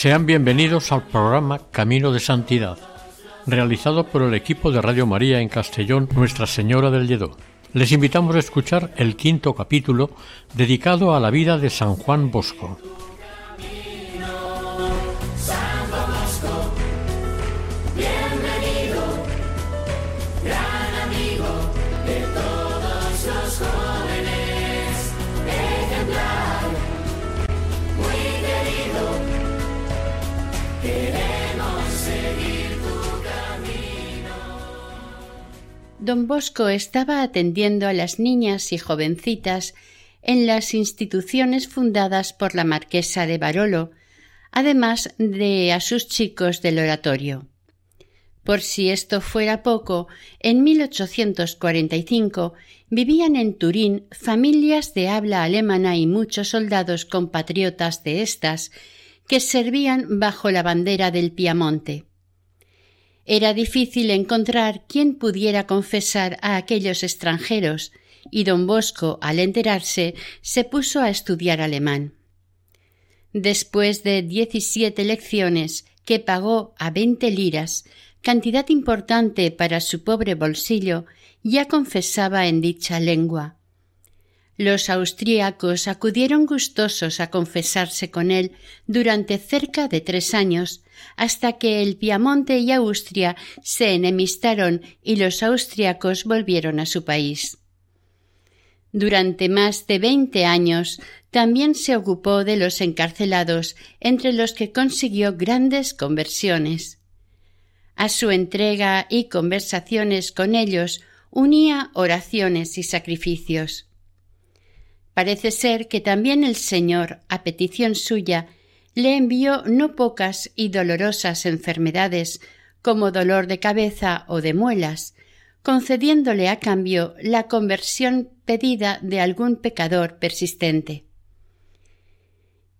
Sean bienvenidos al programa Camino de Santidad, realizado por el equipo de Radio María en Castellón Nuestra Señora del Lledó. Les invitamos a escuchar el quinto capítulo dedicado a la vida de San Juan Bosco. Don Bosco estaba atendiendo a las niñas y jovencitas en las instituciones fundadas por la marquesa de Barolo, además de a sus chicos del oratorio. Por si esto fuera poco, en 1845 vivían en Turín familias de habla alemana y muchos soldados compatriotas de estas que servían bajo la bandera del Piamonte. Era difícil encontrar quien pudiera confesar a aquellos extranjeros, y don Bosco, al enterarse, se puso a estudiar alemán. Después de diecisiete lecciones que pagó a veinte liras, cantidad importante para su pobre bolsillo, ya confesaba en dicha lengua. Los austríacos acudieron gustosos a confesarse con él durante cerca de tres años, hasta que el Piamonte y Austria se enemistaron y los austriacos volvieron a su país. Durante más de veinte años también se ocupó de los encarcelados, entre los que consiguió grandes conversiones. A su entrega y conversaciones con ellos unía oraciones y sacrificios. Parece ser que también el Señor, a petición suya, le envió no pocas y dolorosas enfermedades, como dolor de cabeza o de muelas, concediéndole a cambio la conversión pedida de algún pecador persistente.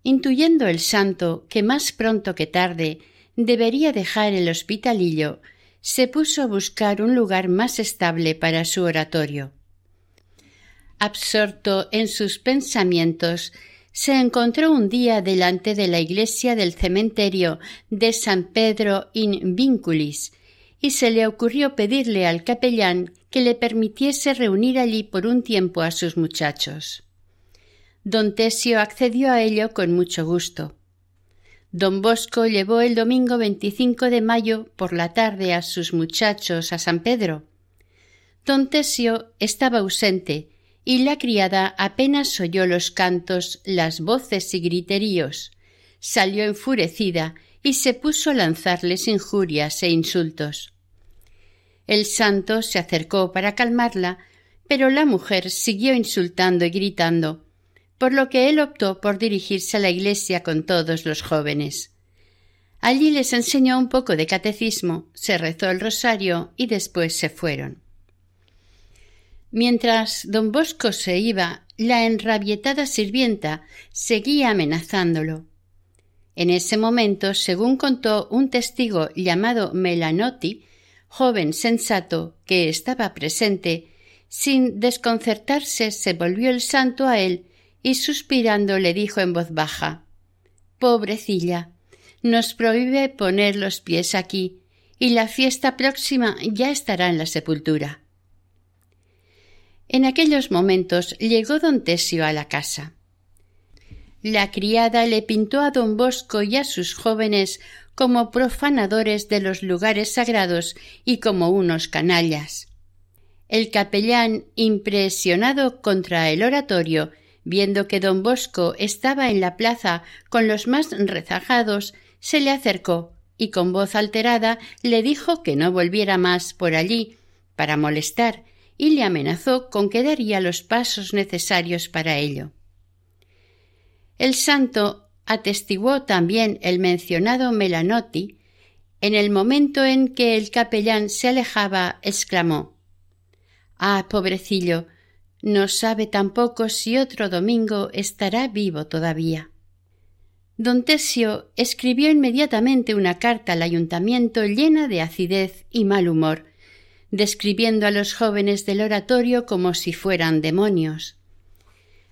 Intuyendo el santo que más pronto que tarde debería dejar el hospitalillo, se puso a buscar un lugar más estable para su oratorio absorto en sus pensamientos, se encontró un día delante de la iglesia del cementerio de San Pedro in Vinculis y se le ocurrió pedirle al capellán que le permitiese reunir allí por un tiempo a sus muchachos. Don Tesio accedió a ello con mucho gusto. Don Bosco llevó el domingo 25 de mayo por la tarde a sus muchachos a San Pedro. Don Tesio estaba ausente y la criada apenas oyó los cantos, las voces y griteríos. Salió enfurecida y se puso a lanzarles injurias e insultos. El santo se acercó para calmarla, pero la mujer siguió insultando y gritando, por lo que él optó por dirigirse a la iglesia con todos los jóvenes. Allí les enseñó un poco de catecismo, se rezó el rosario y después se fueron. Mientras don Bosco se iba, la enrabietada sirvienta seguía amenazándolo. En ese momento, según contó un testigo llamado Melanotti, joven sensato que estaba presente, sin desconcertarse se volvió el santo a él y suspirando le dijo en voz baja Pobrecilla, nos prohíbe poner los pies aquí, y la fiesta próxima ya estará en la sepultura. En aquellos momentos llegó don Tesio a la casa. La criada le pintó a don Bosco y a sus jóvenes como profanadores de los lugares sagrados y como unos canallas. El capellán, impresionado contra el oratorio, Viendo que don Bosco estaba en la plaza con los más rezagados, se le acercó y con voz alterada le dijo que no volviera más por allí para molestar y le amenazó con que daría los pasos necesarios para ello. El santo atestiguó también el mencionado Melanotti, en el momento en que el capellán se alejaba, exclamó Ah, pobrecillo, no sabe tampoco si otro domingo estará vivo todavía. Don Tesio escribió inmediatamente una carta al ayuntamiento llena de acidez y mal humor, describiendo a los jóvenes del oratorio como si fueran demonios.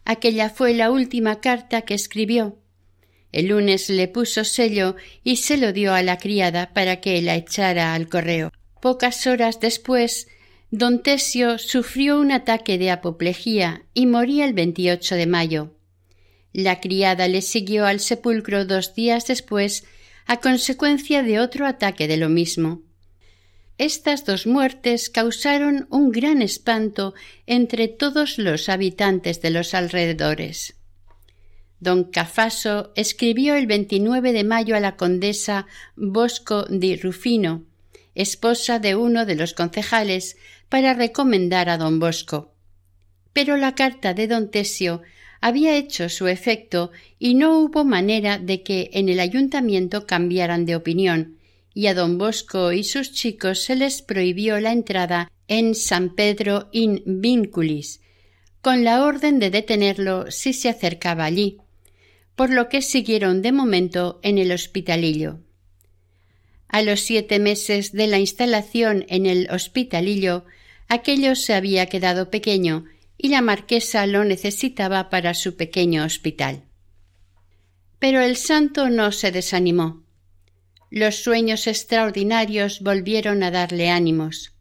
Aquella fue la última carta que escribió. El lunes le puso sello y se lo dio a la criada para que la echara al correo. Pocas horas después Don Tesio sufrió un ataque de apoplejía y moría el 28 de mayo. La criada le siguió al sepulcro dos días después a consecuencia de otro ataque de lo mismo. Estas dos muertes causaron un gran espanto entre todos los habitantes de los alrededores. Don Cafaso escribió el 29 de mayo a la condesa Bosco di Rufino, esposa de uno de los concejales, para recomendar a don Bosco. Pero la carta de don Tesio había hecho su efecto y no hubo manera de que en el ayuntamiento cambiaran de opinión, y a don Bosco y sus chicos se les prohibió la entrada en San Pedro in Vinculis, con la orden de detenerlo si se acercaba allí, por lo que siguieron de momento en el hospitalillo. A los siete meses de la instalación en el hospitalillo, aquello se había quedado pequeño y la marquesa lo necesitaba para su pequeño hospital. Pero el santo no se desanimó. Los sueños extraordinarios volvieron a darle ánimos.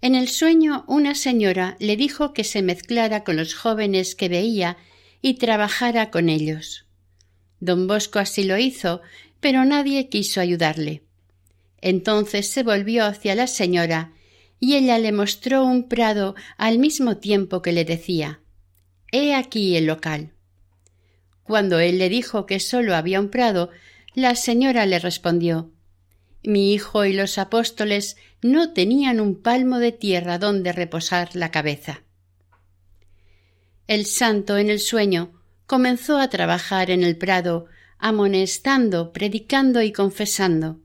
En el sueño una señora le dijo que se mezclara con los jóvenes que veía y trabajara con ellos. Don Bosco así lo hizo, pero nadie quiso ayudarle. Entonces se volvió hacia la señora y ella le mostró un prado al mismo tiempo que le decía He aquí el local. Cuando él le dijo que sólo había un prado, la señora le respondió Mi hijo y los apóstoles no tenían un palmo de tierra donde reposar la cabeza. El santo en el sueño comenzó a trabajar en el prado, amonestando, predicando y confesando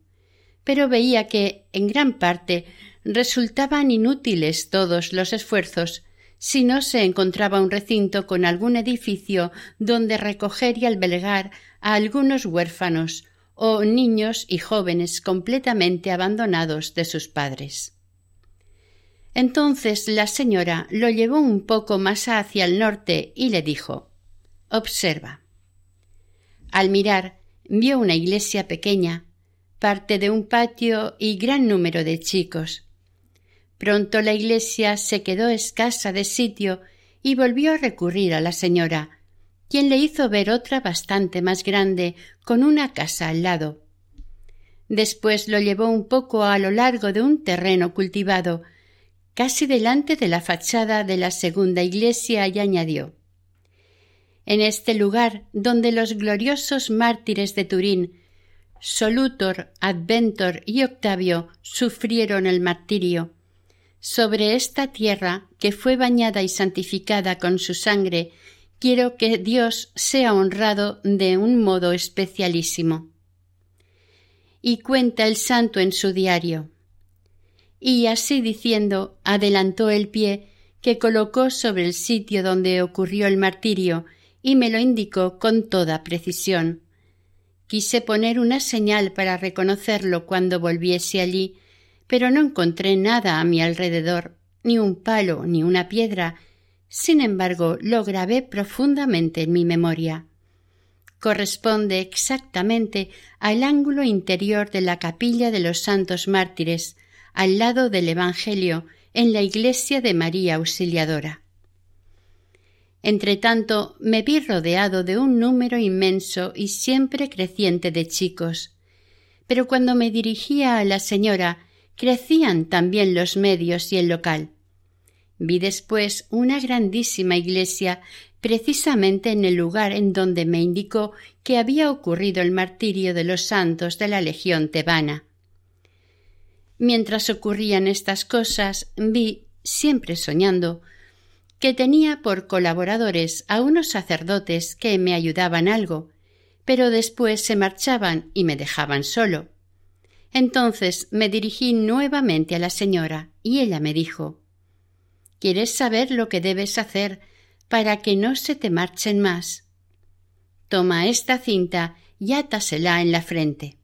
pero veía que, en gran parte, resultaban inútiles todos los esfuerzos si no se encontraba un recinto con algún edificio donde recoger y albergar a algunos huérfanos o niños y jóvenes completamente abandonados de sus padres. Entonces la señora lo llevó un poco más hacia el norte y le dijo Observa. Al mirar vio una iglesia pequeña, parte de un patio y gran número de chicos. Pronto la iglesia se quedó escasa de sitio y volvió a recurrir a la señora, quien le hizo ver otra bastante más grande con una casa al lado. Después lo llevó un poco a lo largo de un terreno cultivado, casi delante de la fachada de la segunda iglesia, y añadió En este lugar donde los gloriosos mártires de Turín Solutor, Adventor y Octavio sufrieron el martirio. Sobre esta tierra, que fue bañada y santificada con su sangre, quiero que Dios sea honrado de un modo especialísimo. Y cuenta el santo en su diario. Y así diciendo, adelantó el pie que colocó sobre el sitio donde ocurrió el martirio y me lo indicó con toda precisión. Quise poner una señal para reconocerlo cuando volviese allí, pero no encontré nada a mi alrededor, ni un palo, ni una piedra. Sin embargo, lo grabé profundamente en mi memoria. Corresponde exactamente al ángulo interior de la capilla de los santos mártires, al lado del Evangelio, en la iglesia de María Auxiliadora. Entretanto me vi rodeado de un número inmenso y siempre creciente de chicos. Pero cuando me dirigía a la señora, crecían también los medios y el local. Vi después una grandísima iglesia precisamente en el lugar en donde me indicó que había ocurrido el martirio de los santos de la Legión tebana. Mientras ocurrían estas cosas, vi, siempre soñando, que tenía por colaboradores a unos sacerdotes que me ayudaban algo, pero después se marchaban y me dejaban solo. Entonces me dirigí nuevamente a la señora y ella me dijo ¿Quieres saber lo que debes hacer para que no se te marchen más? Toma esta cinta y átasela en la frente.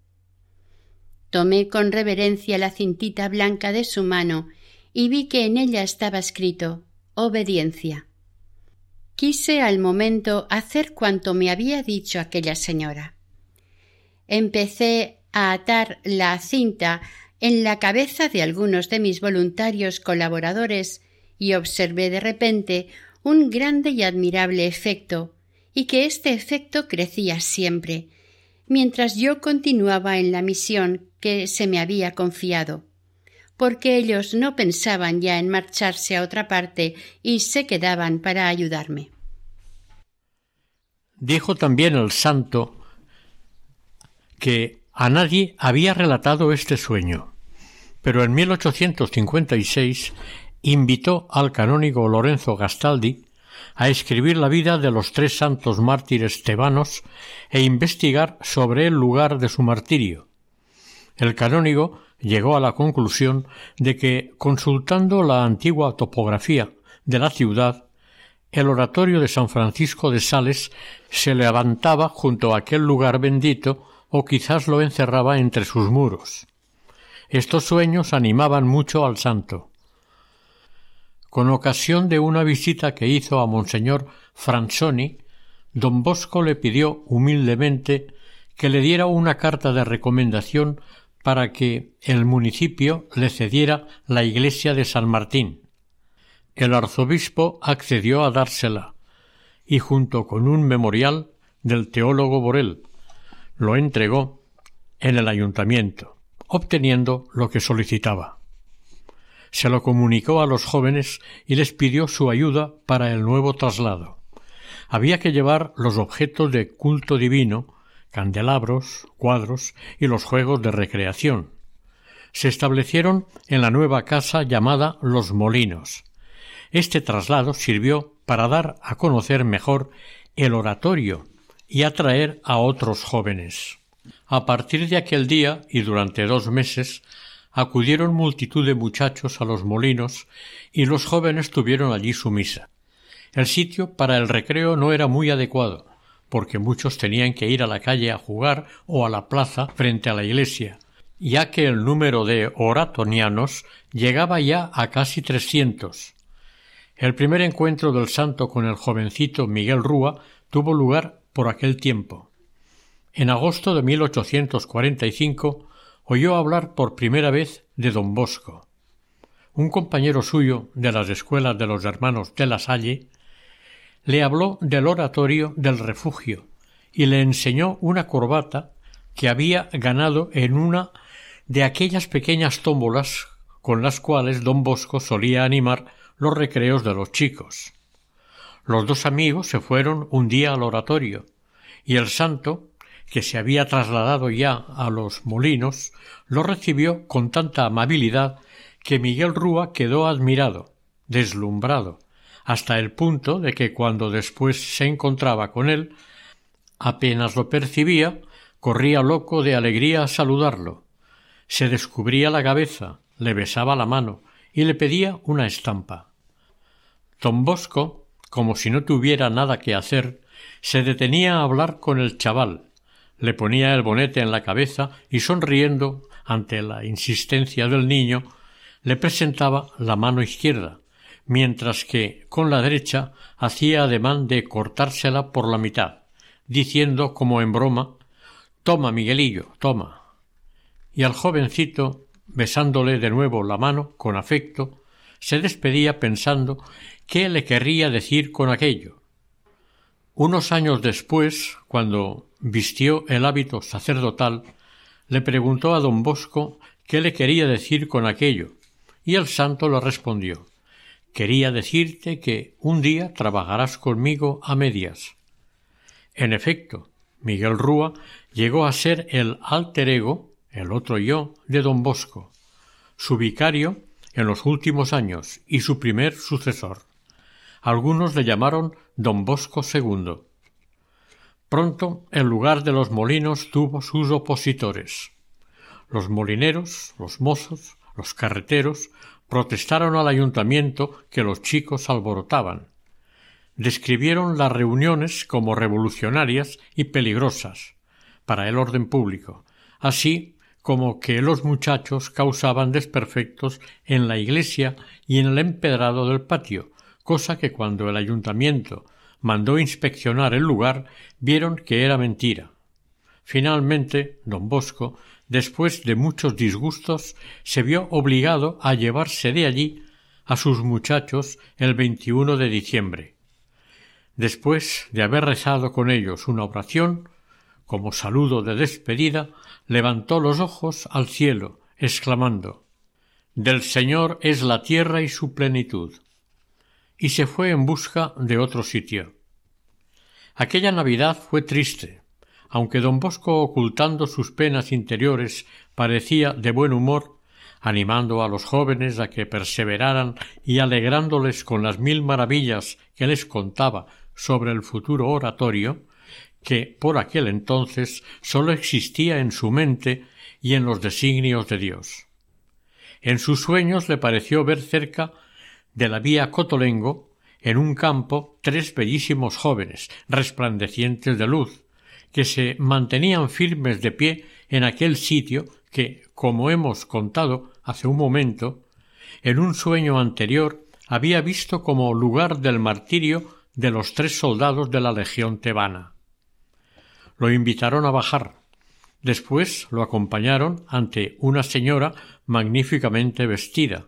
Tomé con reverencia la cintita blanca de su mano y vi que en ella estaba escrito obediencia. Quise al momento hacer cuanto me había dicho aquella señora. Empecé a atar la cinta en la cabeza de algunos de mis voluntarios colaboradores y observé de repente un grande y admirable efecto, y que este efecto crecía siempre, mientras yo continuaba en la misión que se me había confiado, porque ellos no pensaban ya en marcharse a otra parte y se quedaban para ayudarme. Dijo también el santo que a nadie había relatado este sueño, pero en 1856 invitó al canónigo Lorenzo Gastaldi a escribir la vida de los tres santos mártires tebanos e investigar sobre el lugar de su martirio. El canónigo llegó a la conclusión de que, consultando la antigua topografía de la ciudad, el oratorio de San Francisco de Sales se levantaba junto a aquel lugar bendito o quizás lo encerraba entre sus muros. Estos sueños animaban mucho al santo. Con ocasión de una visita que hizo a Monseñor Franzoni, don Bosco le pidió humildemente que le diera una carta de recomendación para que el municipio le cediera la iglesia de San Martín. El arzobispo accedió a dársela, y junto con un memorial del teólogo Borel, lo entregó en el ayuntamiento, obteniendo lo que solicitaba se lo comunicó a los jóvenes y les pidió su ayuda para el nuevo traslado. Había que llevar los objetos de culto divino, candelabros, cuadros y los juegos de recreación. Se establecieron en la nueva casa llamada Los Molinos. Este traslado sirvió para dar a conocer mejor el oratorio y atraer a otros jóvenes. A partir de aquel día y durante dos meses acudieron multitud de muchachos a los molinos y los jóvenes tuvieron allí su misa. El sitio para el recreo no era muy adecuado, porque muchos tenían que ir a la calle a jugar o a la plaza frente a la iglesia, ya que el número de oratonianos llegaba ya a casi trescientos. El primer encuentro del santo con el jovencito Miguel Rúa tuvo lugar por aquel tiempo. En agosto de 1845 oyó hablar por primera vez de don Bosco. Un compañero suyo de las escuelas de los hermanos de la Salle le habló del oratorio del refugio y le enseñó una corbata que había ganado en una de aquellas pequeñas tómbolas con las cuales don Bosco solía animar los recreos de los chicos. Los dos amigos se fueron un día al oratorio, y el santo, que se había trasladado ya a los molinos, lo recibió con tanta amabilidad que Miguel Rúa quedó admirado, deslumbrado, hasta el punto de que cuando después se encontraba con él, apenas lo percibía, corría loco de alegría a saludarlo, se descubría la cabeza, le besaba la mano y le pedía una estampa. Don Bosco, como si no tuviera nada que hacer, se detenía a hablar con el chaval, le ponía el bonete en la cabeza y sonriendo ante la insistencia del niño le presentaba la mano izquierda, mientras que con la derecha hacía ademán de cortársela por la mitad, diciendo como en broma Toma, Miguelillo, toma. Y al jovencito, besándole de nuevo la mano con afecto, se despedía pensando qué le querría decir con aquello. Unos años después, cuando vistió el hábito sacerdotal, le preguntó a don Bosco qué le quería decir con aquello, y el santo le respondió quería decirte que un día trabajarás conmigo a medias. En efecto, Miguel Rúa llegó a ser el alter ego, el otro yo, de don Bosco, su vicario en los últimos años y su primer sucesor. Algunos le llamaron don Bosco II. Pronto el lugar de los molinos tuvo sus opositores. Los molineros, los mozos, los carreteros protestaron al ayuntamiento que los chicos alborotaban. Describieron las reuniones como revolucionarias y peligrosas para el orden público, así como que los muchachos causaban desperfectos en la iglesia y en el empedrado del patio, cosa que cuando el ayuntamiento mandó inspeccionar el lugar vieron que era mentira. Finalmente, don Bosco, después de muchos disgustos, se vio obligado a llevarse de allí a sus muchachos el 21 de diciembre. Después de haber rezado con ellos una oración, como saludo de despedida, levantó los ojos al cielo, exclamando Del Señor es la tierra y su plenitud y se fue en busca de otro sitio. Aquella Navidad fue triste, aunque don Bosco ocultando sus penas interiores parecía de buen humor, animando a los jóvenes a que perseveraran y alegrándoles con las mil maravillas que les contaba sobre el futuro oratorio, que por aquel entonces sólo existía en su mente y en los designios de Dios. En sus sueños le pareció ver cerca de la vía Cotolengo, en un campo, tres bellísimos jóvenes, resplandecientes de luz, que se mantenían firmes de pie en aquel sitio que, como hemos contado hace un momento, en un sueño anterior había visto como lugar del martirio de los tres soldados de la legión tebana. Lo invitaron a bajar. Después lo acompañaron ante una señora magníficamente vestida,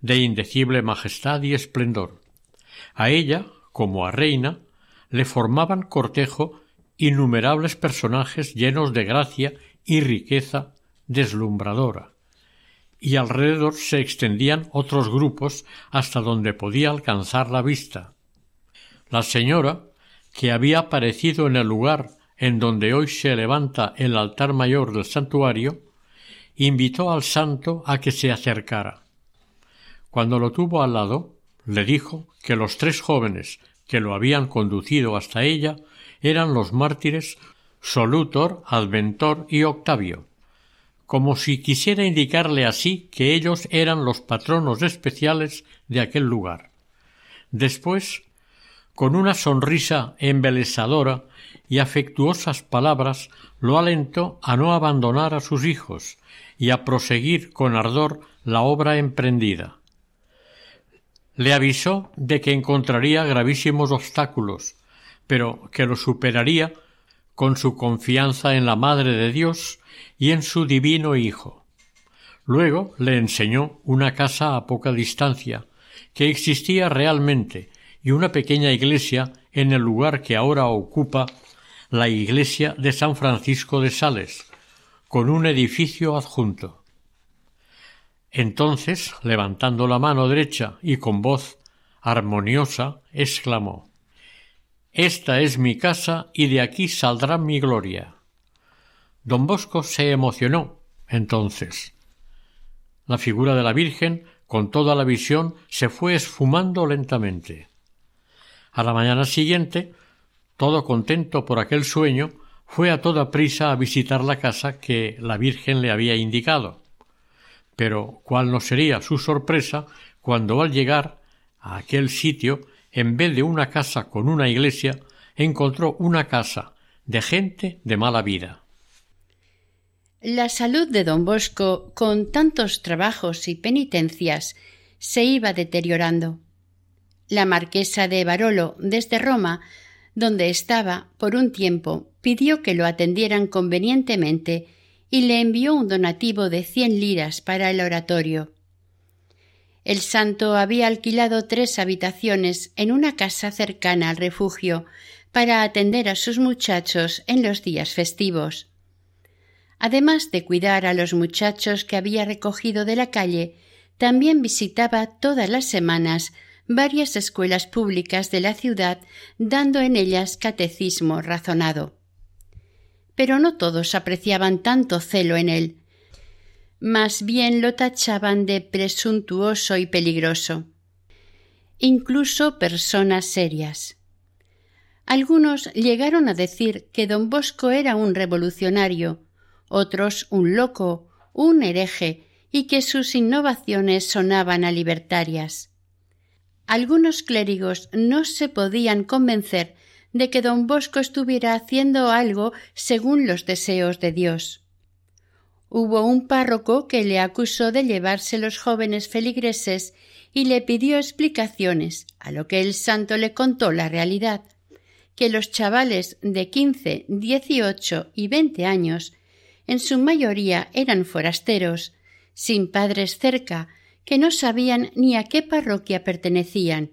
de indecible majestad y esplendor. A ella, como a reina, le formaban cortejo innumerables personajes llenos de gracia y riqueza deslumbradora, y alrededor se extendían otros grupos hasta donde podía alcanzar la vista. La señora, que había aparecido en el lugar en donde hoy se levanta el altar mayor del santuario, invitó al santo a que se acercara. Cuando lo tuvo al lado, le dijo que los tres jóvenes que lo habían conducido hasta ella eran los mártires Solutor, Adventor y Octavio, como si quisiera indicarle así que ellos eran los patronos especiales de aquel lugar. Después, con una sonrisa embelesadora y afectuosas palabras, lo alentó a no abandonar a sus hijos y a proseguir con ardor la obra emprendida le avisó de que encontraría gravísimos obstáculos, pero que lo superaría con su confianza en la Madre de Dios y en su divino Hijo. Luego le enseñó una casa a poca distancia, que existía realmente, y una pequeña iglesia en el lugar que ahora ocupa la iglesia de San Francisco de Sales, con un edificio adjunto. Entonces, levantando la mano derecha y con voz armoniosa, exclamó Esta es mi casa y de aquí saldrá mi gloria. Don Bosco se emocionó entonces. La figura de la Virgen, con toda la visión, se fue esfumando lentamente. A la mañana siguiente, todo contento por aquel sueño, fue a toda prisa a visitar la casa que la Virgen le había indicado pero cuál no sería su sorpresa cuando al llegar a aquel sitio, en vez de una casa con una iglesia, encontró una casa de gente de mala vida. La salud de don Bosco, con tantos trabajos y penitencias, se iba deteriorando. La marquesa de Barolo, desde Roma, donde estaba por un tiempo, pidió que lo atendieran convenientemente y le envió un donativo de cien liras para el oratorio. El santo había alquilado tres habitaciones en una casa cercana al refugio para atender a sus muchachos en los días festivos. Además de cuidar a los muchachos que había recogido de la calle, también visitaba todas las semanas varias escuelas públicas de la ciudad, dando en ellas catecismo razonado. Pero no todos apreciaban tanto celo en él. Más bien lo tachaban de presuntuoso y peligroso. Incluso personas serias. Algunos llegaron a decir que don Bosco era un revolucionario, otros un loco, un hereje, y que sus innovaciones sonaban a libertarias. Algunos clérigos no se podían convencer de que don Bosco estuviera haciendo algo según los deseos de Dios. Hubo un párroco que le acusó de llevarse los jóvenes feligreses y le pidió explicaciones, a lo que el santo le contó la realidad que los chavales de quince, dieciocho y veinte años en su mayoría eran forasteros, sin padres cerca, que no sabían ni a qué parroquia pertenecían,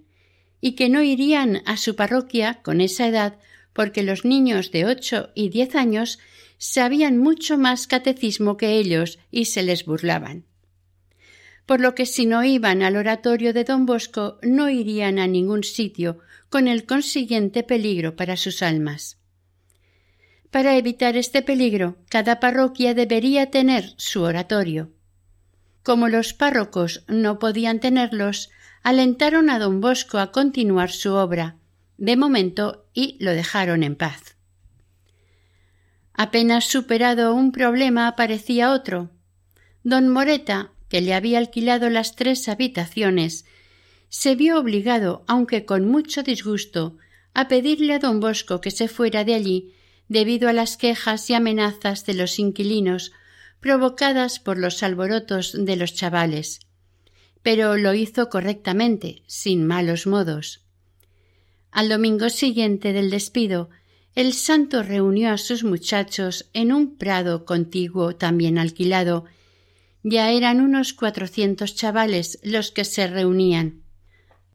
y que no irían a su parroquia con esa edad porque los niños de ocho y diez años sabían mucho más catecismo que ellos y se les burlaban. Por lo que si no iban al oratorio de don Bosco no irían a ningún sitio con el consiguiente peligro para sus almas. Para evitar este peligro, cada parroquia debería tener su oratorio. Como los párrocos no podían tenerlos, alentaron a don Bosco a continuar su obra, de momento, y lo dejaron en paz. Apenas superado un problema aparecía otro. Don Moreta, que le había alquilado las tres habitaciones, se vio obligado, aunque con mucho disgusto, a pedirle a don Bosco que se fuera de allí debido a las quejas y amenazas de los inquilinos provocadas por los alborotos de los chavales. Pero lo hizo correctamente, sin malos modos. Al domingo siguiente del despido, el santo reunió a sus muchachos en un prado contiguo también alquilado. Ya eran unos cuatrocientos chavales los que se reunían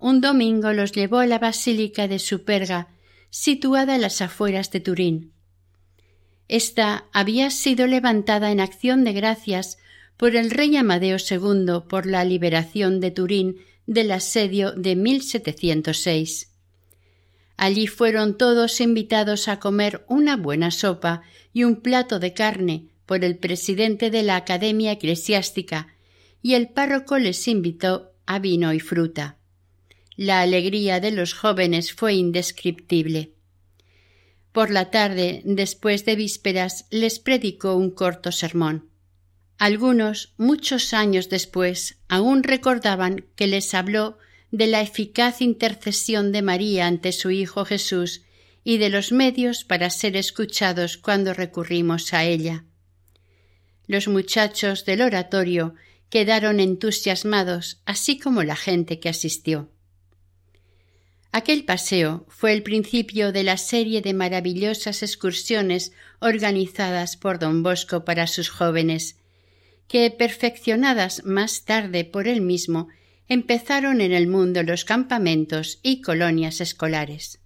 un domingo los llevó a la basílica de Superga, situada en las afueras de Turín. Esta había sido levantada en acción de gracias por el rey Amadeo II por la liberación de Turín del asedio de 1706. Allí fueron todos invitados a comer una buena sopa y un plato de carne por el presidente de la Academia Eclesiástica, y el párroco les invitó a vino y fruta. La alegría de los jóvenes fue indescriptible. Por la tarde, después de vísperas, les predicó un corto sermón. Algunos, muchos años después, aún recordaban que les habló de la eficaz intercesión de María ante su Hijo Jesús y de los medios para ser escuchados cuando recurrimos a ella. Los muchachos del oratorio quedaron entusiasmados, así como la gente que asistió. Aquel paseo fue el principio de la serie de maravillosas excursiones organizadas por don Bosco para sus jóvenes, que, perfeccionadas más tarde por él mismo, empezaron en el mundo los campamentos y colonias escolares.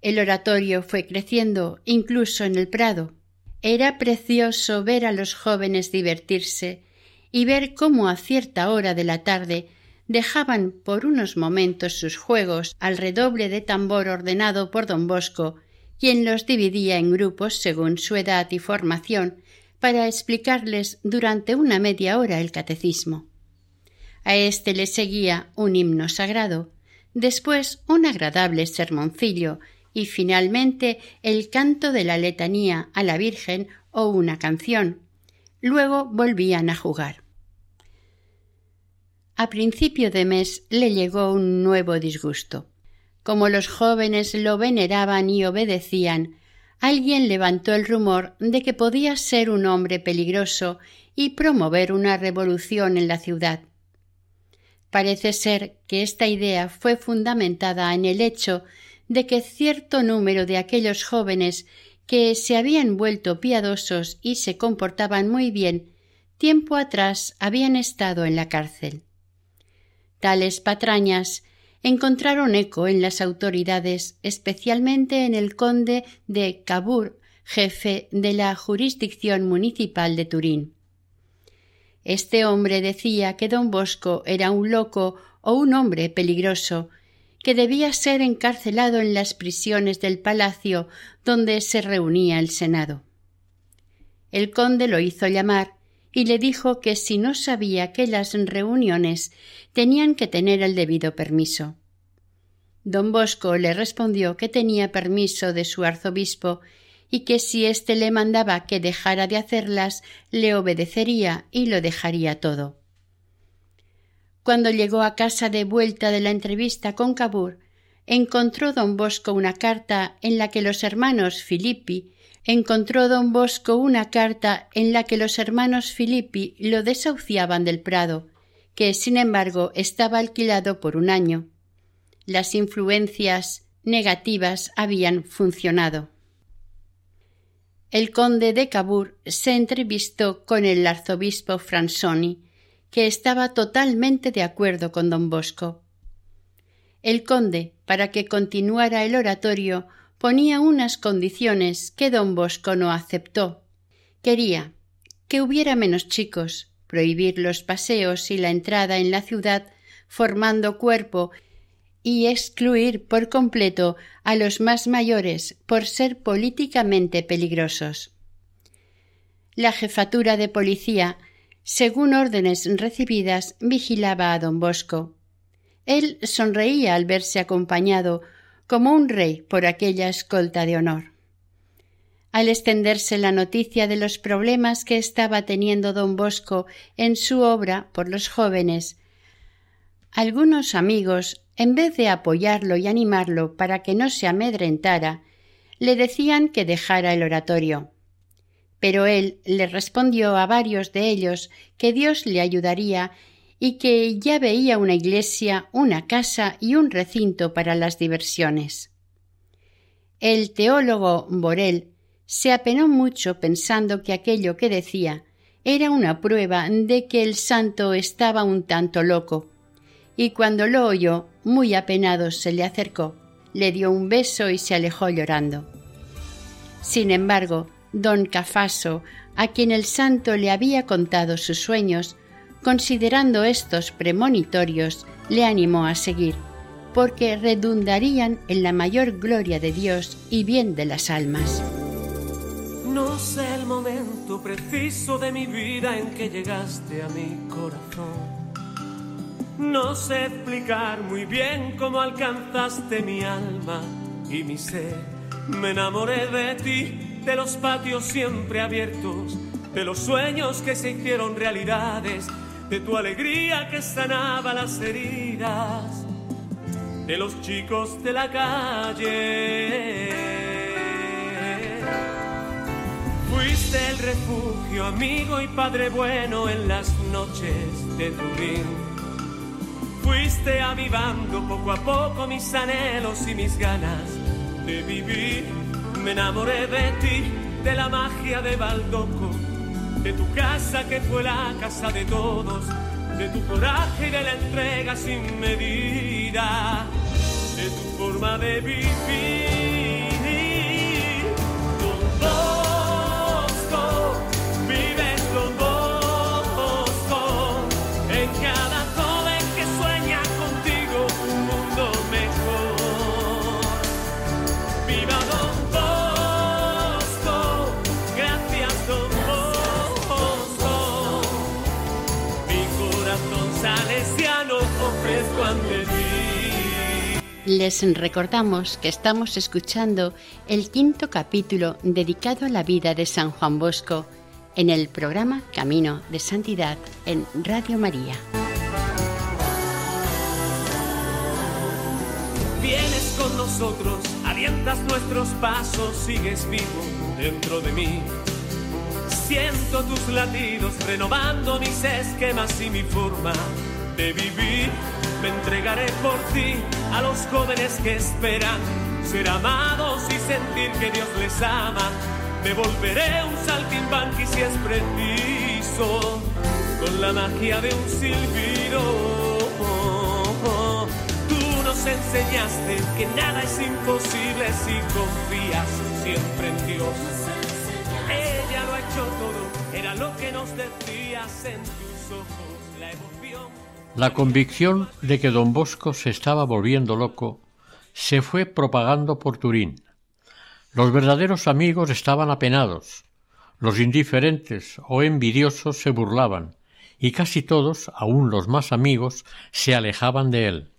El oratorio fue creciendo incluso en el Prado. Era precioso ver a los jóvenes divertirse y ver cómo a cierta hora de la tarde dejaban por unos momentos sus juegos al redoble de tambor ordenado por don Bosco, quien los dividía en grupos según su edad y formación, para explicarles durante una media hora el catecismo. A éste le seguía un himno sagrado, después un agradable sermoncillo y finalmente el canto de la letanía a la Virgen o una canción. Luego volvían a jugar. A principio de mes le llegó un nuevo disgusto. Como los jóvenes lo veneraban y obedecían, alguien levantó el rumor de que podía ser un hombre peligroso y promover una revolución en la ciudad. Parece ser que esta idea fue fundamentada en el hecho de que cierto número de aquellos jóvenes que se habían vuelto piadosos y se comportaban muy bien, tiempo atrás habían estado en la cárcel. Tales patrañas encontraron eco en las autoridades, especialmente en el conde de Cabur, jefe de la jurisdicción municipal de Turín. Este hombre decía que don Bosco era un loco o un hombre peligroso, que debía ser encarcelado en las prisiones del palacio donde se reunía el Senado. El conde lo hizo llamar y le dijo que si no sabía que las reuniones tenían que tener el debido permiso. Don Bosco le respondió que tenía permiso de su arzobispo y que si éste le mandaba que dejara de hacerlas, le obedecería y lo dejaría todo. Cuando llegó a casa de vuelta de la entrevista con Cabur, encontró don Bosco una carta en la que los hermanos Filippi encontró don Bosco una carta en la que los hermanos Filippi lo desahuciaban del Prado, que sin embargo estaba alquilado por un año. Las influencias negativas habían funcionado. El conde de Cabur se entrevistó con el arzobispo Fransoni, que estaba totalmente de acuerdo con don Bosco. El conde, para que continuara el oratorio, ponía unas condiciones que don Bosco no aceptó. Quería que hubiera menos chicos, prohibir los paseos y la entrada en la ciudad formando cuerpo y excluir por completo a los más mayores por ser políticamente peligrosos. La jefatura de policía según órdenes recibidas, vigilaba a don Bosco. Él sonreía al verse acompañado como un rey por aquella escolta de honor. Al extenderse la noticia de los problemas que estaba teniendo don Bosco en su obra por los jóvenes, algunos amigos, en vez de apoyarlo y animarlo para que no se amedrentara, le decían que dejara el oratorio. Pero él le respondió a varios de ellos que Dios le ayudaría y que ya veía una iglesia, una casa y un recinto para las diversiones. El teólogo Borel se apenó mucho pensando que aquello que decía era una prueba de que el santo estaba un tanto loco, y cuando lo oyó, muy apenado se le acercó, le dio un beso y se alejó llorando. Sin embargo, don Cafaso, a quien el santo le había contado sus sueños, considerando estos premonitorios, le animó a seguir, porque redundarían en la mayor gloria de Dios y bien de las almas. No sé el momento preciso de mi vida en que llegaste a mi corazón. No sé explicar muy bien cómo alcanzaste mi alma y mi ser. Me enamoré de ti de los patios siempre abiertos, de los sueños que se hicieron realidades, de tu alegría que sanaba las heridas, de los chicos de la calle. Fuiste el refugio, amigo y padre bueno en las noches de Turín. Fuiste avivando poco a poco mis anhelos y mis ganas de vivir me enamoré de ti, de la magia de Baldoco, de tu casa que fue la casa de todos, de tu coraje y de la entrega sin medida, de tu forma de vivir. Les recordamos que estamos escuchando el quinto capítulo dedicado a la vida de San Juan Bosco en el programa Camino de Santidad en Radio María. Vienes con nosotros, alientas nuestros pasos, sigues vivo dentro de mí. Siento tus latidos renovando mis esquemas y mi forma de vivir me entregaré por ti a los jóvenes que esperan ser amados y sentir que Dios les ama. Me volveré un saltimbanqui si es preciso, con la magia de un silbido. Tú nos enseñaste que nada es imposible si confías siempre en Dios. Ella lo ha hecho todo, era lo que nos decías en tus ojos, la convicción de que don Bosco se estaba volviendo loco se fue propagando por Turín. Los verdaderos amigos estaban apenados, los indiferentes o envidiosos se burlaban, y casi todos, aun los más amigos, se alejaban de él.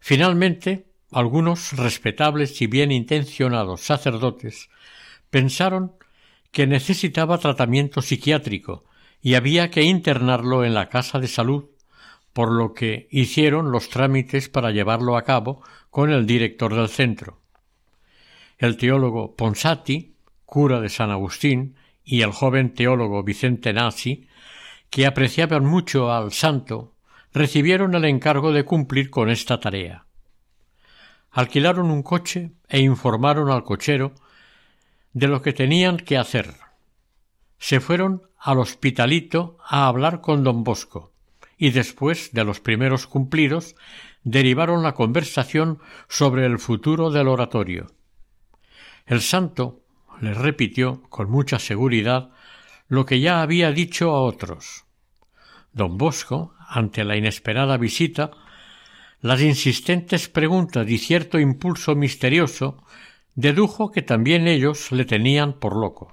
Finalmente, algunos respetables y bien intencionados sacerdotes pensaron que necesitaba tratamiento psiquiátrico y había que internarlo en la casa de salud, por lo que hicieron los trámites para llevarlo a cabo con el director del centro. El teólogo Ponsati, cura de San Agustín, y el joven teólogo Vicente Nasi, que apreciaban mucho al santo, recibieron el encargo de cumplir con esta tarea. Alquilaron un coche e informaron al cochero de lo que tenían que hacer. Se fueron al hospitalito a hablar con don Bosco, y después de los primeros cumplidos derivaron la conversación sobre el futuro del oratorio. El santo les repitió con mucha seguridad lo que ya había dicho a otros. Don Bosco, ante la inesperada visita, las insistentes preguntas y cierto impulso misterioso, dedujo que también ellos le tenían por loco.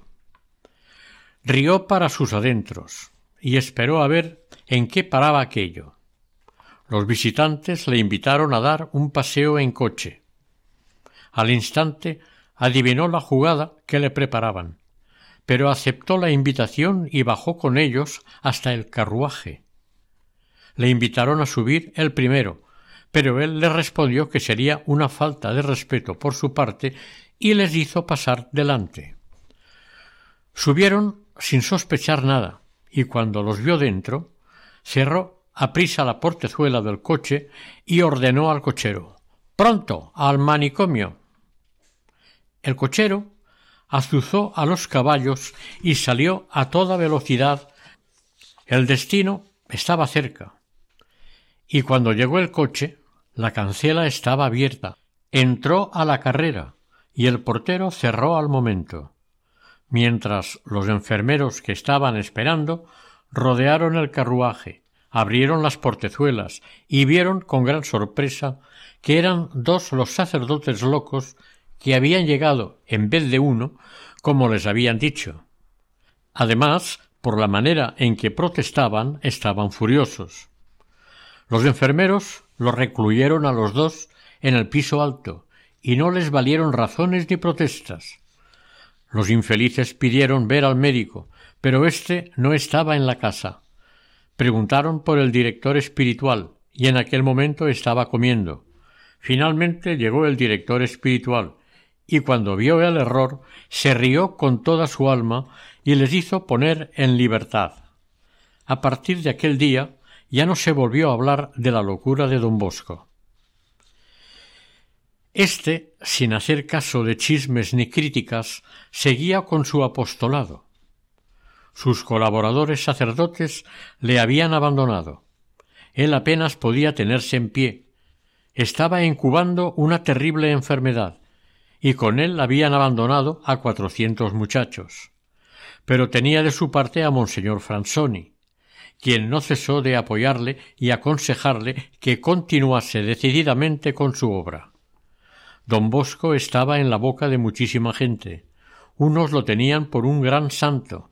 Rió para sus adentros y esperó a ver en qué paraba aquello. Los visitantes le invitaron a dar un paseo en coche. Al instante adivinó la jugada que le preparaban, pero aceptó la invitación y bajó con ellos hasta el carruaje. Le invitaron a subir el primero, pero él les respondió que sería una falta de respeto por su parte y les hizo pasar delante. Subieron sin sospechar nada, y cuando los vio dentro, cerró a prisa la portezuela del coche y ordenó al cochero Pronto. al manicomio. El cochero azuzó a los caballos y salió a toda velocidad. El destino estaba cerca. Y cuando llegó el coche, la cancela estaba abierta. Entró a la carrera y el portero cerró al momento. Mientras los enfermeros que estaban esperando rodearon el carruaje, abrieron las portezuelas y vieron con gran sorpresa que eran dos los sacerdotes locos que habían llegado en vez de uno, como les habían dicho. Además, por la manera en que protestaban, estaban furiosos. Los enfermeros los recluyeron a los dos en el piso alto, y no les valieron razones ni protestas. Los infelices pidieron ver al médico, pero éste no estaba en la casa. Preguntaron por el director espiritual, y en aquel momento estaba comiendo. Finalmente llegó el director espiritual, y cuando vio el error, se rió con toda su alma y les hizo poner en libertad. A partir de aquel día, ya no se volvió a hablar de la locura de don Bosco. Este, sin hacer caso de chismes ni críticas, seguía con su apostolado. Sus colaboradores sacerdotes le habían abandonado. Él apenas podía tenerse en pie. Estaba incubando una terrible enfermedad, y con él habían abandonado a cuatrocientos muchachos. Pero tenía de su parte a Monseñor Fransoni, quien no cesó de apoyarle y aconsejarle que continuase decididamente con su obra. Don Bosco estaba en la boca de muchísima gente. Unos lo tenían por un gran santo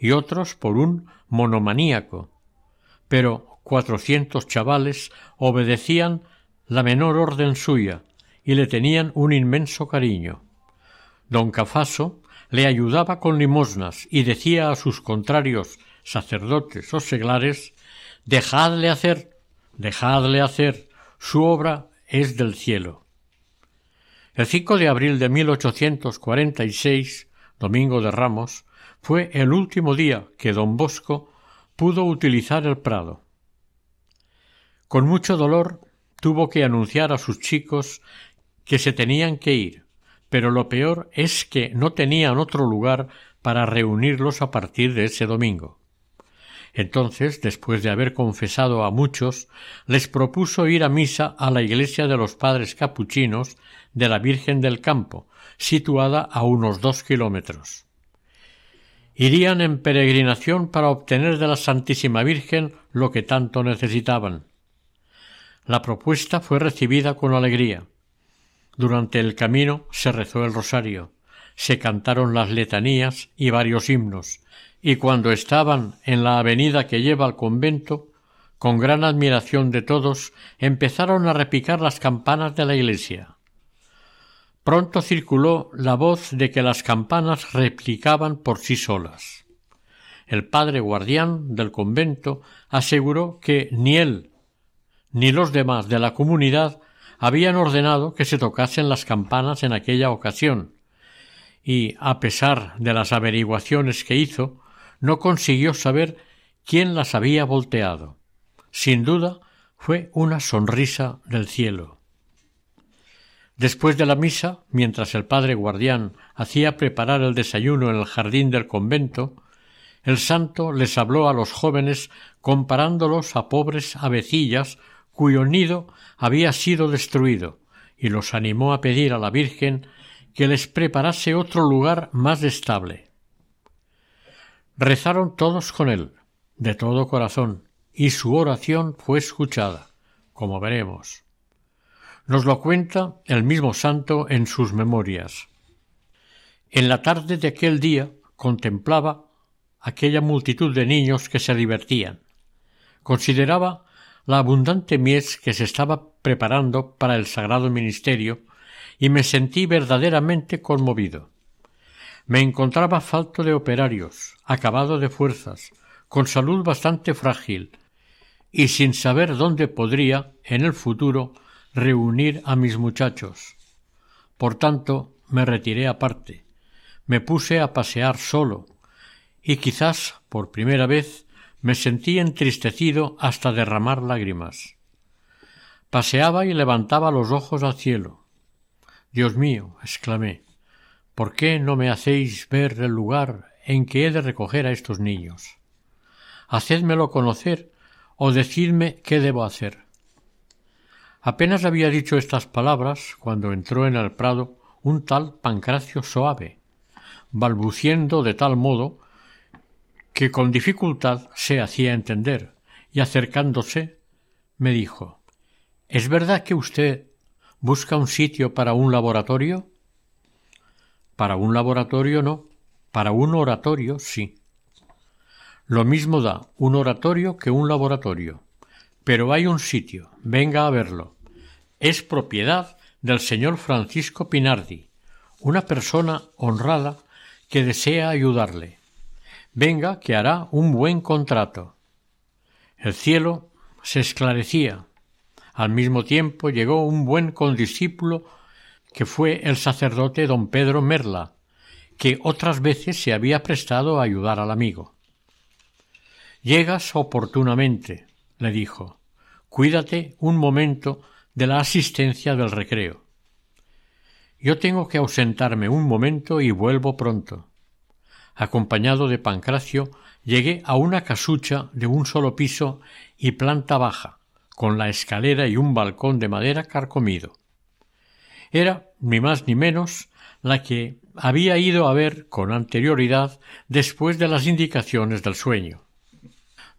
y otros por un monomaníaco. Pero cuatrocientos chavales obedecían la menor orden suya y le tenían un inmenso cariño. Don Cafaso le ayudaba con limosnas y decía a sus contrarios sacerdotes o seglares, dejadle hacer, dejadle hacer, su obra es del cielo. El 5 de abril de 1846, domingo de Ramos, fue el último día que don Bosco pudo utilizar el prado. Con mucho dolor tuvo que anunciar a sus chicos que se tenían que ir, pero lo peor es que no tenían otro lugar para reunirlos a partir de ese domingo. Entonces, después de haber confesado a muchos, les propuso ir a misa a la iglesia de los padres capuchinos de la Virgen del Campo, situada a unos dos kilómetros. Irían en peregrinación para obtener de la Santísima Virgen lo que tanto necesitaban. La propuesta fue recibida con alegría. Durante el camino se rezó el rosario, se cantaron las letanías y varios himnos, y cuando estaban en la avenida que lleva al convento, con gran admiración de todos, empezaron a repicar las campanas de la iglesia. Pronto circuló la voz de que las campanas replicaban por sí solas. El padre guardián del convento aseguró que ni él ni los demás de la comunidad habían ordenado que se tocasen las campanas en aquella ocasión, y, a pesar de las averiguaciones que hizo, no consiguió saber quién las había volteado. Sin duda fue una sonrisa del cielo. Después de la misa, mientras el padre guardián hacía preparar el desayuno en el jardín del convento, el santo les habló a los jóvenes comparándolos a pobres avecillas cuyo nido había sido destruido, y los animó a pedir a la Virgen que les preparase otro lugar más estable. Rezaron todos con él, de todo corazón, y su oración fue escuchada, como veremos. Nos lo cuenta el mismo santo en sus memorias. En la tarde de aquel día contemplaba aquella multitud de niños que se divertían. Consideraba la abundante mies que se estaba preparando para el sagrado ministerio y me sentí verdaderamente conmovido. Me encontraba falto de operarios, acabado de fuerzas, con salud bastante frágil, y sin saber dónde podría, en el futuro, reunir a mis muchachos. Por tanto, me retiré aparte, me puse a pasear solo, y quizás, por primera vez, me sentí entristecido hasta derramar lágrimas. Paseaba y levantaba los ojos al cielo. Dios mío, exclamé, ¿por qué no me hacéis ver el lugar en que he de recoger a estos niños? Hacédmelo conocer o decidme qué debo hacer. Apenas había dicho estas palabras cuando entró en el prado un tal Pancracio Soave, balbuciendo de tal modo que con dificultad se hacía entender, y acercándose me dijo ¿Es verdad que usted busca un sitio para un laboratorio? Para un laboratorio no, para un oratorio sí. Lo mismo da un oratorio que un laboratorio. Pero hay un sitio, venga a verlo. Es propiedad del señor Francisco Pinardi, una persona honrada que desea ayudarle. Venga, que hará un buen contrato. El cielo se esclarecía. Al mismo tiempo llegó un buen condiscípulo que fue el sacerdote don Pedro Merla, que otras veces se había prestado a ayudar al amigo. Llegas oportunamente, le dijo. Cuídate un momento de la asistencia del recreo. Yo tengo que ausentarme un momento y vuelvo pronto. Acompañado de Pancracio, llegué a una casucha de un solo piso y planta baja, con la escalera y un balcón de madera carcomido. Era, ni más ni menos, la que había ido a ver con anterioridad después de las indicaciones del sueño.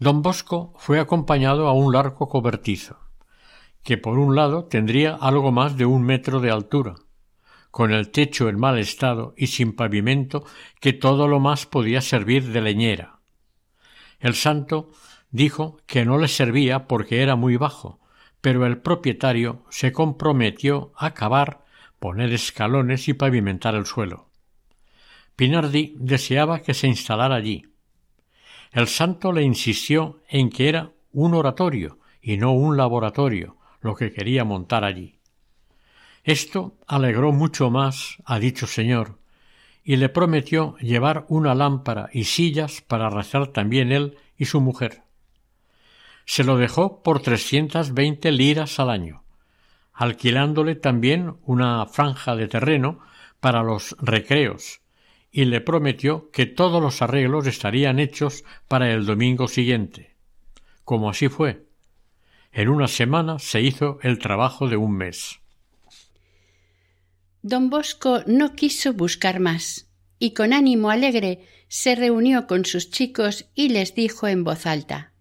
Don Bosco fue acompañado a un largo cobertizo, que por un lado tendría algo más de un metro de altura, con el techo en mal estado y sin pavimento que todo lo más podía servir de leñera. El santo dijo que no le servía porque era muy bajo, pero el propietario se comprometió a cavar, poner escalones y pavimentar el suelo. Pinardi deseaba que se instalara allí, el santo le insistió en que era un oratorio y no un laboratorio lo que quería montar allí. Esto alegró mucho más a dicho señor, y le prometió llevar una lámpara y sillas para rezar también él y su mujer. Se lo dejó por trescientas veinte liras al año, alquilándole también una franja de terreno para los recreos, y le prometió que todos los arreglos estarían hechos para el domingo siguiente. Como así fue. En una semana se hizo el trabajo de un mes. Don Bosco no quiso buscar más, y con ánimo alegre se reunió con sus chicos y les dijo en voz alta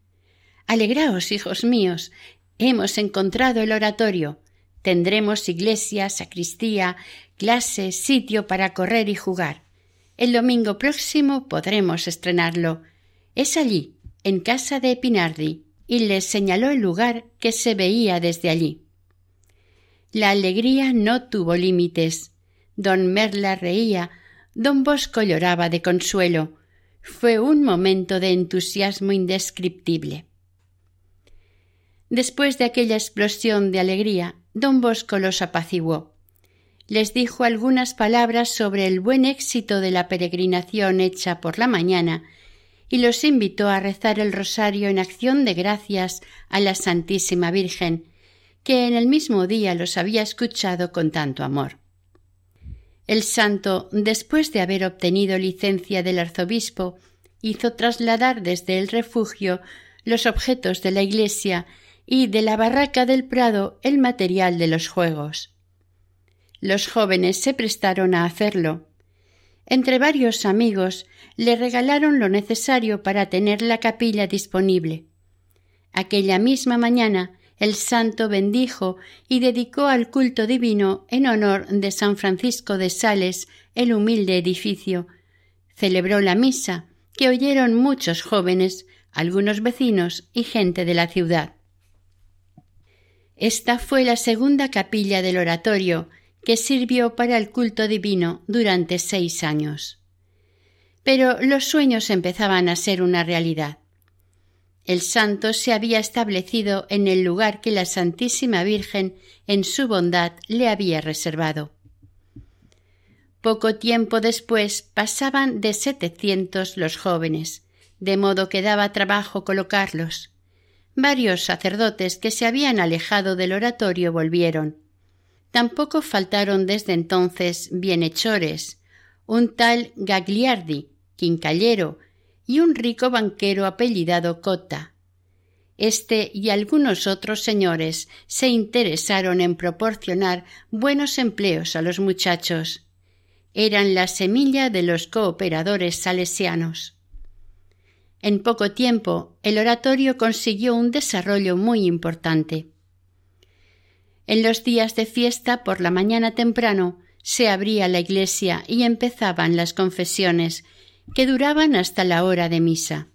Alegraos, hijos míos, hemos encontrado el oratorio. Tendremos iglesia, sacristía, clase, sitio para correr y jugar. El domingo próximo podremos estrenarlo. Es allí, en casa de Pinardi, y les señaló el lugar que se veía desde allí. La alegría no tuvo límites. Don Merla reía, don Bosco lloraba de consuelo. Fue un momento de entusiasmo indescriptible. Después de aquella explosión de alegría, don Bosco los apaciguó. Les dijo algunas palabras sobre el buen éxito de la peregrinación hecha por la mañana y los invitó a rezar el rosario en acción de gracias a la Santísima Virgen, que en el mismo día los había escuchado con tanto amor. El santo, después de haber obtenido licencia del arzobispo, hizo trasladar desde el refugio los objetos de la iglesia y de la barraca del Prado el material de los juegos. Los jóvenes se prestaron a hacerlo. Entre varios amigos le regalaron lo necesario para tener la capilla disponible. Aquella misma mañana el santo bendijo y dedicó al culto divino en honor de San Francisco de Sales el humilde edificio. Celebró la misa, que oyeron muchos jóvenes, algunos vecinos y gente de la ciudad. Esta fue la segunda capilla del oratorio que sirvió para el culto divino durante seis años. Pero los sueños empezaban a ser una realidad. El santo se había establecido en el lugar que la Santísima Virgen en su bondad le había reservado. Poco tiempo después pasaban de setecientos los jóvenes, de modo que daba trabajo colocarlos. Varios sacerdotes que se habían alejado del oratorio volvieron. Tampoco faltaron desde entonces bienhechores, un tal Gagliardi, quincallero, y un rico banquero apellidado Cota. Este y algunos otros señores se interesaron en proporcionar buenos empleos a los muchachos. Eran la semilla de los cooperadores salesianos. En poco tiempo el oratorio consiguió un desarrollo muy importante. En los días de fiesta por la mañana temprano se abría la iglesia y empezaban las confesiones que duraban hasta la hora de misa.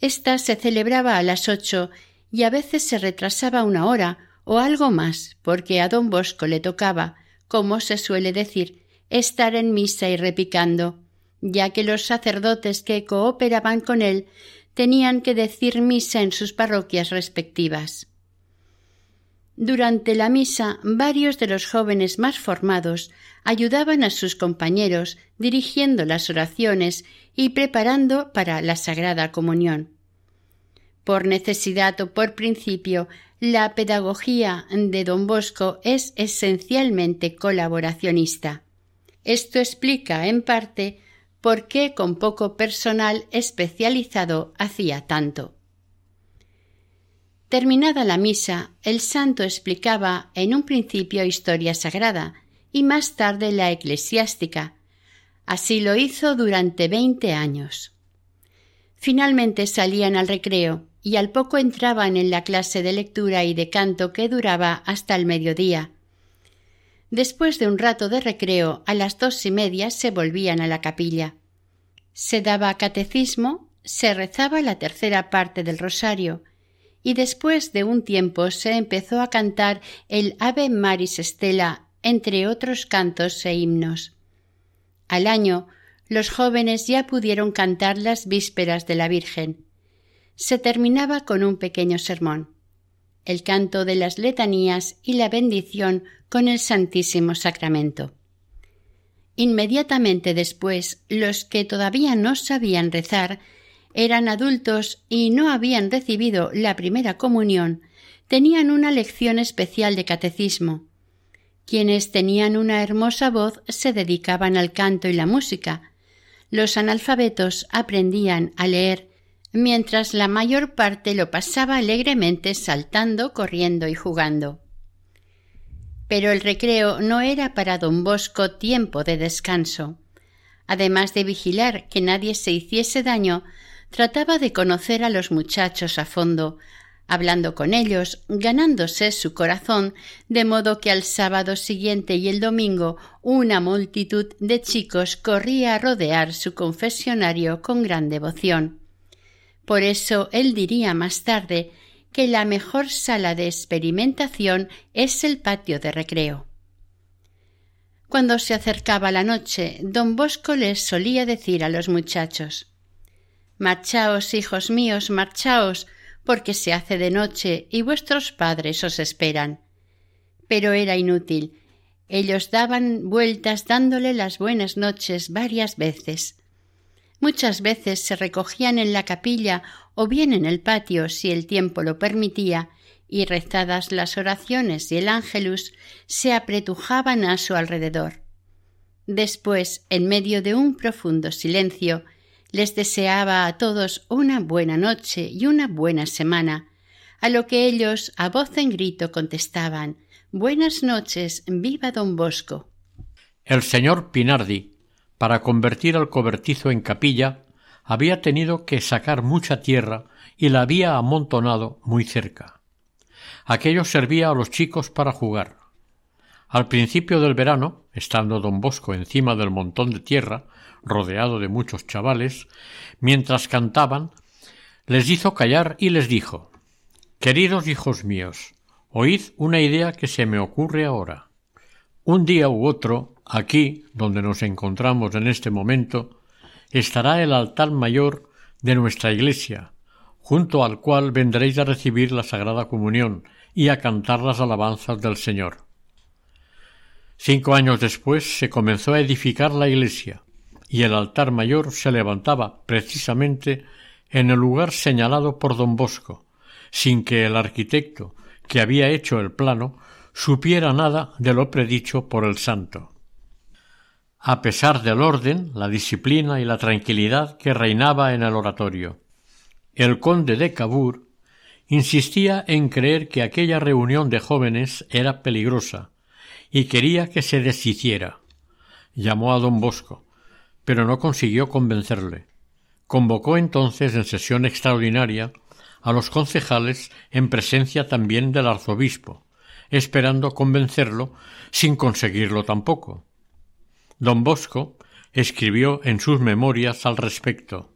Esta se celebraba a las ocho y a veces se retrasaba una hora o algo más, porque a don Bosco le tocaba, como se suele decir, estar en misa y repicando, ya que los sacerdotes que cooperaban con él tenían que decir misa en sus parroquias respectivas. Durante la misa varios de los jóvenes más formados ayudaban a sus compañeros dirigiendo las oraciones y preparando para la Sagrada Comunión. Por necesidad o por principio, la pedagogía de don Bosco es esencialmente colaboracionista. Esto explica, en parte, por qué con poco personal especializado hacía tanto. Terminada la misa, el santo explicaba en un principio historia sagrada y más tarde la eclesiástica. Así lo hizo durante veinte años. Finalmente salían al recreo y al poco entraban en la clase de lectura y de canto que duraba hasta el mediodía. Después de un rato de recreo, a las dos y media se volvían a la capilla. Se daba catecismo, se rezaba la tercera parte del rosario, y después de un tiempo se empezó a cantar el Ave Maris Stella, entre otros cantos e himnos. Al año, los jóvenes ya pudieron cantar las vísperas de la Virgen. Se terminaba con un pequeño sermón, el canto de las letanías y la bendición con el Santísimo Sacramento. Inmediatamente después, los que todavía no sabían rezar eran adultos y no habían recibido la primera comunión, tenían una lección especial de catecismo. Quienes tenían una hermosa voz se dedicaban al canto y la música. Los analfabetos aprendían a leer, mientras la mayor parte lo pasaba alegremente saltando, corriendo y jugando. Pero el recreo no era para don Bosco tiempo de descanso. Además de vigilar que nadie se hiciese daño, trataba de conocer a los muchachos a fondo, hablando con ellos, ganándose su corazón, de modo que al sábado siguiente y el domingo una multitud de chicos corría a rodear su confesionario con gran devoción. Por eso él diría más tarde que la mejor sala de experimentación es el patio de recreo. Cuando se acercaba la noche, don Bosco les solía decir a los muchachos Marchaos, hijos míos, marchaos, porque se hace de noche y vuestros padres os esperan. Pero era inútil. Ellos daban vueltas dándole las buenas noches varias veces. Muchas veces se recogían en la capilla o bien en el patio si el tiempo lo permitía, y rezadas las oraciones y el ángelus se apretujaban a su alrededor. Después, en medio de un profundo silencio, les deseaba a todos una buena noche y una buena semana, a lo que ellos a voz en grito contestaban Buenas noches, viva don Bosco. El señor Pinardi, para convertir al cobertizo en capilla, había tenido que sacar mucha tierra y la había amontonado muy cerca. Aquello servía a los chicos para jugar. Al principio del verano, estando don Bosco encima del montón de tierra, rodeado de muchos chavales, mientras cantaban, les hizo callar y les dijo Queridos hijos míos, oíd una idea que se me ocurre ahora. Un día u otro, aquí, donde nos encontramos en este momento, estará el altar mayor de nuestra iglesia, junto al cual vendréis a recibir la Sagrada Comunión y a cantar las alabanzas del Señor. Cinco años después se comenzó a edificar la iglesia, y el altar mayor se levantaba precisamente en el lugar señalado por don Bosco, sin que el arquitecto que había hecho el plano supiera nada de lo predicho por el santo. A pesar del orden, la disciplina y la tranquilidad que reinaba en el oratorio, el conde de Cabur insistía en creer que aquella reunión de jóvenes era peligrosa y quería que se deshiciera. Llamó a don Bosco, pero no consiguió convencerle. Convocó entonces en sesión extraordinaria a los concejales en presencia también del arzobispo, esperando convencerlo sin conseguirlo tampoco. Don Bosco escribió en sus memorias al respecto.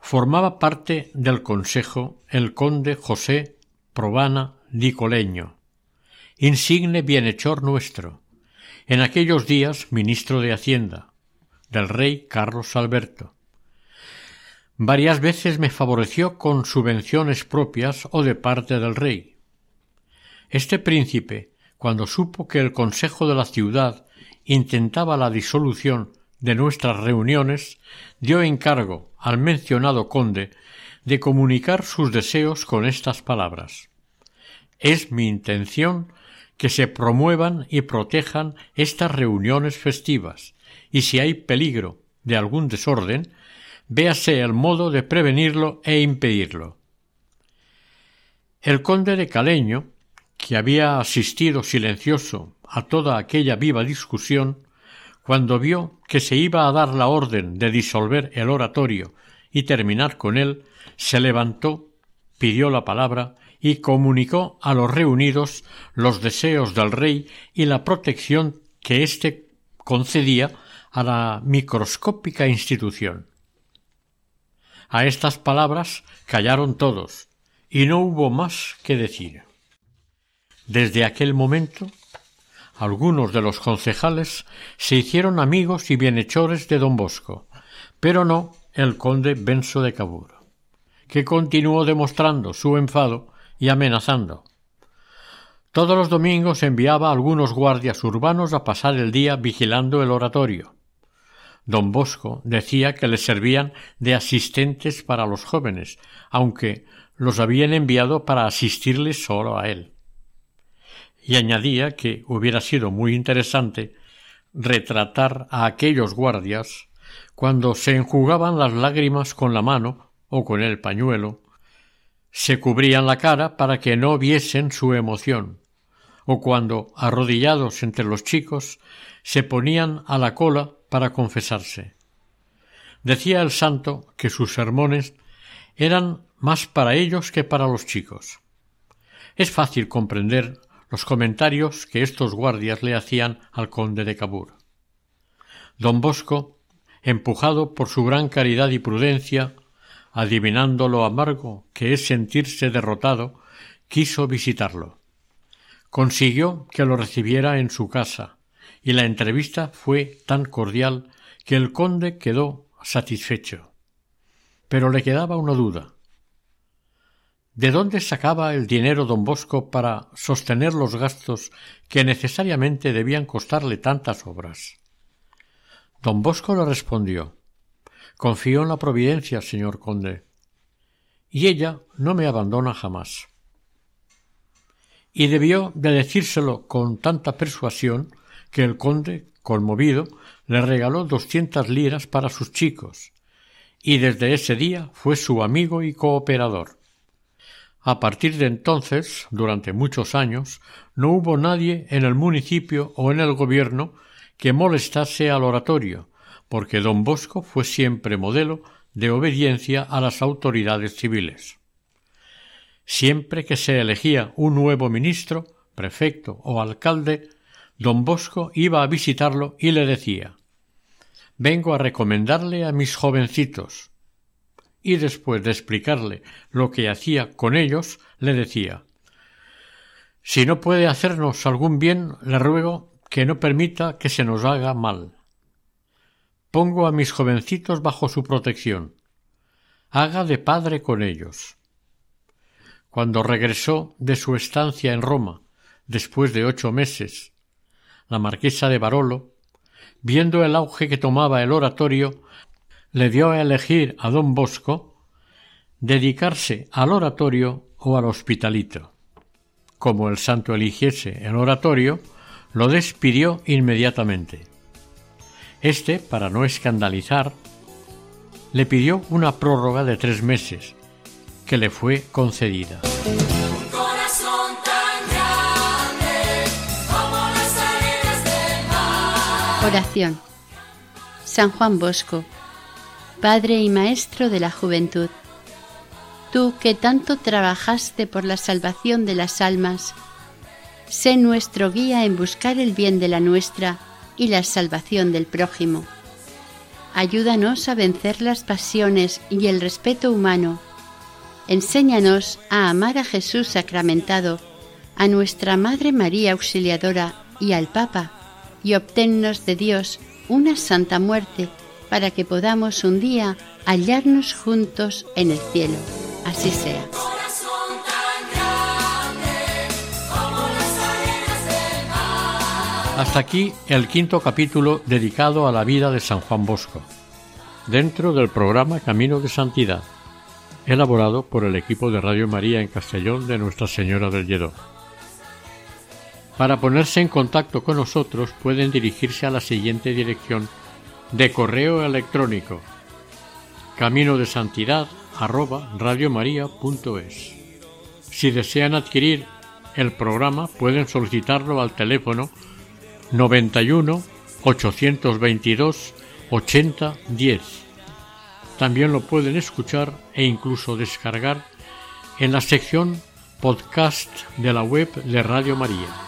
Formaba parte del consejo el conde José Probana Nicoleño, insigne bienhechor nuestro, en aquellos días ministro de Hacienda, del rey Carlos Alberto. Varias veces me favoreció con subvenciones propias o de parte del rey. Este príncipe, cuando supo que el Consejo de la ciudad intentaba la disolución de nuestras reuniones, dio encargo al mencionado conde de comunicar sus deseos con estas palabras. Es mi intención que se promuevan y protejan estas reuniones festivas, y si hay peligro de algún desorden, véase el modo de prevenirlo e impedirlo. El conde de Caleño, que había asistido silencioso a toda aquella viva discusión, cuando vio que se iba a dar la orden de disolver el oratorio y terminar con él, se levantó, pidió la palabra y comunicó a los reunidos los deseos del rey y la protección que éste concedía a la microscópica institución. A estas palabras callaron todos, y no hubo más que decir. Desde aquel momento, algunos de los concejales se hicieron amigos y bienhechores de don Bosco, pero no el conde Benso de Cabur, que continuó demostrando su enfado y amenazando. Todos los domingos enviaba algunos guardias urbanos a pasar el día vigilando el oratorio, Don Bosco decía que le servían de asistentes para los jóvenes, aunque los habían enviado para asistirles solo a él. Y añadía que hubiera sido muy interesante retratar a aquellos guardias cuando se enjugaban las lágrimas con la mano o con el pañuelo, se cubrían la cara para que no viesen su emoción, o cuando, arrodillados entre los chicos, se ponían a la cola para confesarse. Decía el santo que sus sermones eran más para ellos que para los chicos. Es fácil comprender los comentarios que estos guardias le hacían al conde de Cabur. Don Bosco, empujado por su gran caridad y prudencia, adivinando lo amargo que es sentirse derrotado, quiso visitarlo. Consiguió que lo recibiera en su casa, y la entrevista fue tan cordial que el conde quedó satisfecho. Pero le quedaba una duda. ¿De dónde sacaba el dinero don Bosco para sostener los gastos que necesariamente debían costarle tantas obras? Don Bosco le respondió Confío en la providencia, señor conde, y ella no me abandona jamás. Y debió de decírselo con tanta persuasión que el conde, conmovido, le regaló doscientas liras para sus chicos, y desde ese día fue su amigo y cooperador. A partir de entonces, durante muchos años, no hubo nadie en el municipio o en el gobierno que molestase al oratorio, porque don Bosco fue siempre modelo de obediencia a las autoridades civiles. Siempre que se elegía un nuevo ministro, prefecto o alcalde, don Bosco iba a visitarlo y le decía Vengo a recomendarle a mis jovencitos. Y después de explicarle lo que hacía con ellos, le decía Si no puede hacernos algún bien, le ruego que no permita que se nos haga mal. Pongo a mis jovencitos bajo su protección. Haga de padre con ellos. Cuando regresó de su estancia en Roma, después de ocho meses, la marquesa de Barolo, viendo el auge que tomaba el oratorio, le dio a elegir a don Bosco dedicarse al oratorio o al hospitalito. Como el santo eligiese el oratorio, lo despidió inmediatamente. Este, para no escandalizar, le pidió una prórroga de tres meses, que le fue concedida. Oración. San Juan Bosco, Padre y Maestro de la Juventud. Tú que tanto trabajaste por la salvación de las almas, sé nuestro guía en buscar el bien de la nuestra y la salvación del prójimo. Ayúdanos a vencer las pasiones y el respeto humano. Enséñanos a amar a Jesús sacramentado, a nuestra Madre María Auxiliadora y al Papa, y obténnos de Dios una santa muerte para que podamos un día hallarnos juntos en el cielo. Así sea. Hasta aquí el quinto capítulo dedicado a la vida de San Juan Bosco, dentro del programa Camino de Santidad, elaborado por el equipo de Radio María en Castellón de Nuestra Señora del Lledó. Para ponerse en contacto con nosotros pueden dirigirse a la siguiente dirección de correo electrónico camino de santidad Si desean adquirir el programa pueden solicitarlo al teléfono 91 822 80 10. También lo pueden escuchar e incluso descargar en la sección podcast de la web de Radio María.